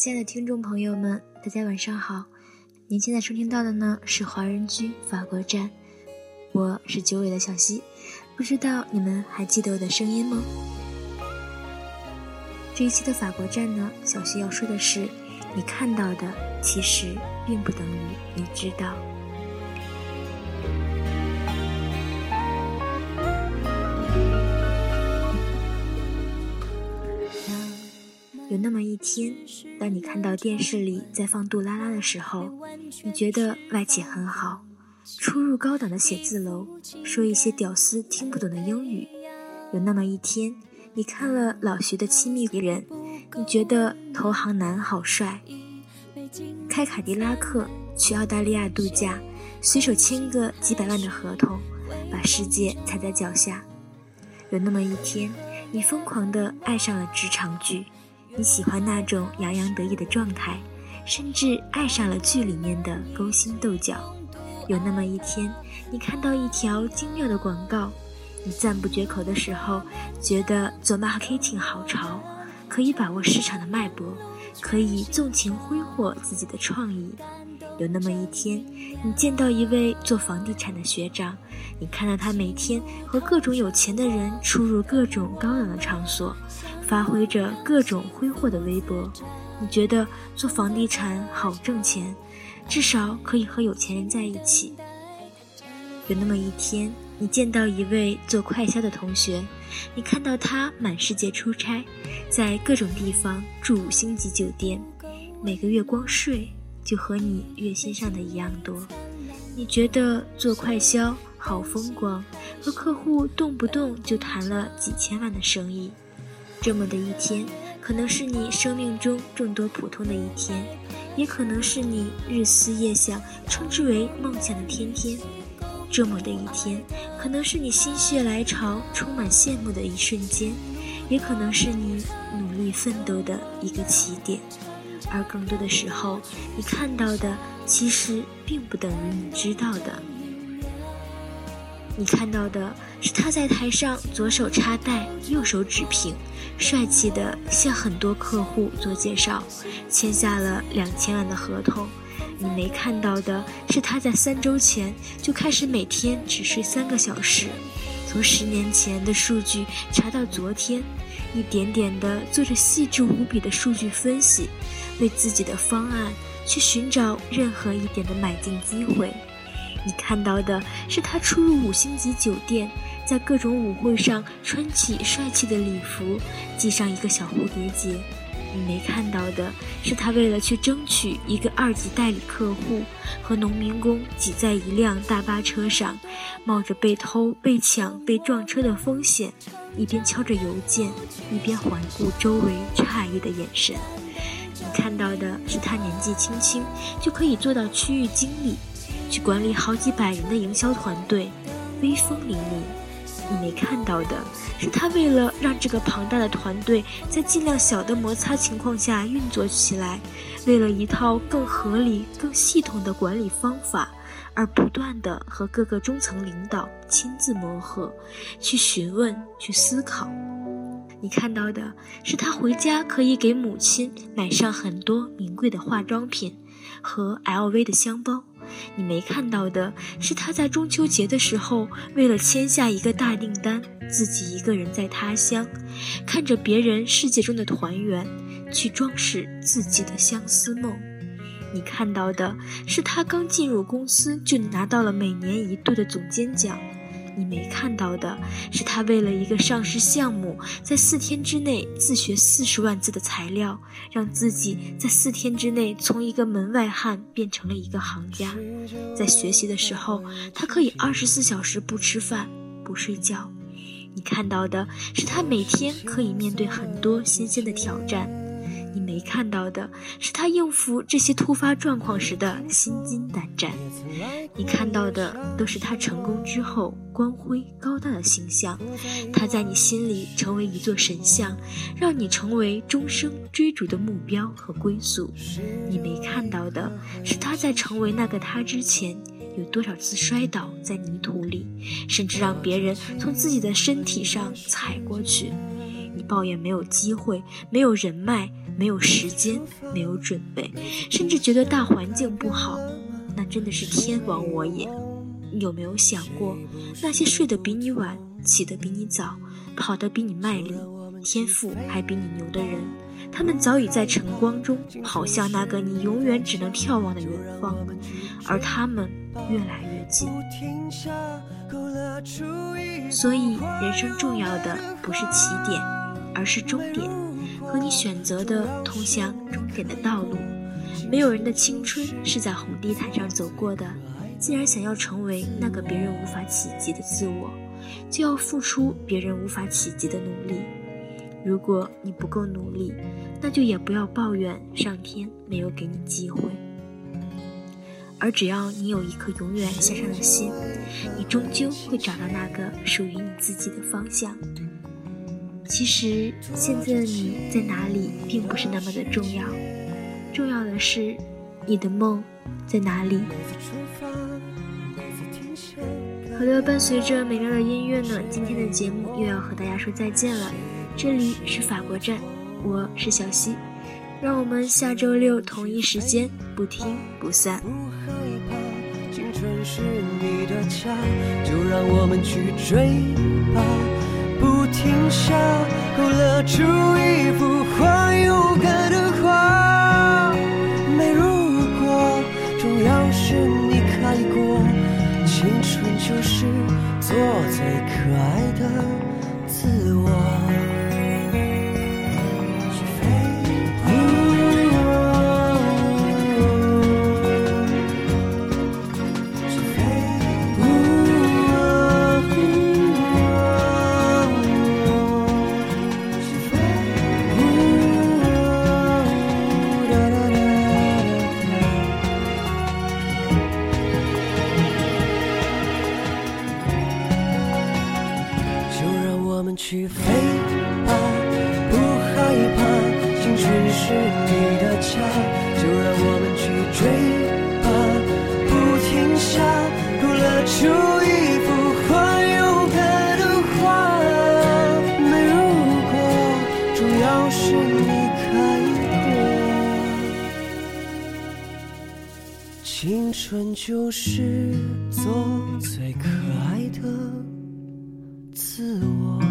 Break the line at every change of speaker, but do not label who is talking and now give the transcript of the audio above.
亲爱的听众朋友们，大家晚上好。您现在收听到的呢是华人居法国站，我是九尾的小溪，不知道你们还记得我的声音吗？这一期的法国站呢，小溪要说的是，你看到的其实并不等于你知道。有那么一天，当你看到电视里在放杜拉拉的时候，你觉得外企很好，出入高档的写字楼，说一些屌丝听不懂的英语。有那么一天，你看了老徐的亲密人，你觉得投行男好帅，开卡迪拉克去澳大利亚度假，随手签个几百万的合同，把世界踩在脚下。有那么一天，你疯狂地爱上了职场剧。你喜欢那种洋洋得意的状态，甚至爱上了剧里面的勾心斗角。有那么一天，你看到一条精妙的广告，你赞不绝口的时候，觉得做 marketing 好潮，可以把握市场的脉搏，可以纵情挥霍自己的创意。有那么一天，你见到一位做房地产的学长，你看到他每天和各种有钱的人出入各种高档的场所。发挥着各种挥霍的微博，你觉得做房地产好挣钱，至少可以和有钱人在一起。有那么一天，你见到一位做快销的同学，你看到他满世界出差，在各种地方住五星级酒店，每个月光税就和你月薪上的一样多。你觉得做快销好风光，和客户动不动就谈了几千万的生意。这么的一天，可能是你生命中众多普通的一天，也可能是你日思夜想、称之为梦想的天天。这么的一天，可能是你心血来潮、充满羡慕的一瞬间，也可能是你努力奋斗的一个起点。而更多的时候，你看到的其实并不等于你知道的。你看到的是他在台上左手插袋，右手指屏，帅气的向很多客户做介绍，签下了两千万的合同。你没看到的是他在三周前就开始每天只睡三个小时，从十年前的数据查到昨天，一点点的做着细致无比的数据分析，为自己的方案去寻找任何一点的买进机会。你看到的是他出入五星级酒店，在各种舞会上穿起帅气的礼服，系上一个小蝴蝶结。你没看到的是他为了去争取一个二级代理客户，和农民工挤在一辆大巴车上，冒着被偷、被抢、被撞车的风险，一边敲着邮件，一边环顾周围诧异的眼神。你看到的是他年纪轻轻就可以做到区域经理。去管理好几百人的营销团队，威风凛凛。你没看到的是，他为了让这个庞大的团队在尽量小的摩擦情况下运作起来，为了一套更合理、更系统的管理方法，而不断的和各个中层领导亲自磨合，去询问、去思考。你看到的是，他回家可以给母亲买上很多名贵的化妆品和 LV 的箱包。你没看到的是，他在中秋节的时候，为了签下一个大订单，自己一个人在他乡，看着别人世界中的团圆，去装饰自己的相思梦。你看到的是，他刚进入公司就拿到了每年一度的总监奖。你没看到的是，他为了一个上市项目，在四天之内自学四十万字的材料，让自己在四天之内从一个门外汉变成了一个行家。在学习的时候，他可以二十四小时不吃饭、不睡觉。你看到的是，他每天可以面对很多新鲜的挑战。你没看到的是他应付这些突发状况时的心惊胆战，你看到的都是他成功之后光辉高大的形象，他在你心里成为一座神像，让你成为终生追逐的目标和归宿。你没看到的是他在成为那个他之前有多少次摔倒在泥土里，甚至让别人从自己的身体上踩过去。你抱怨没有机会、没有人脉、没有时间、没有准备，甚至觉得大环境不好，那真的是天亡我也。有没有想过，那些睡得比你晚、起得比你早、跑得比你卖力、天赋还比你牛的人？他们早已在晨光中跑向那个你永远只能眺望的远方，而他们越来越近。所以，人生重要的不是起点，而是终点和你选择的通向终点的道路。没有人的青春是在红地毯上走过的。既然想要成为那个别人无法企及的自我，就要付出别人无法企及的努力。如果你不够努力，那就也不要抱怨上天没有给你机会。而只要你有一颗永远向上的心，你终究会找到那个属于你自己的方向。其实现在的你在哪里，并不是那么的重要，重要的是你的梦在哪里。好的，伴随着美妙的音乐呢，今天的节目又要和大家说再见了。这里是法国站，我是小溪，让我们下周六同一时间不听不散。是你的家，就让我们去追吧，不停下，勾勒出一幅画，勇敢的青春就是做最可爱的自我。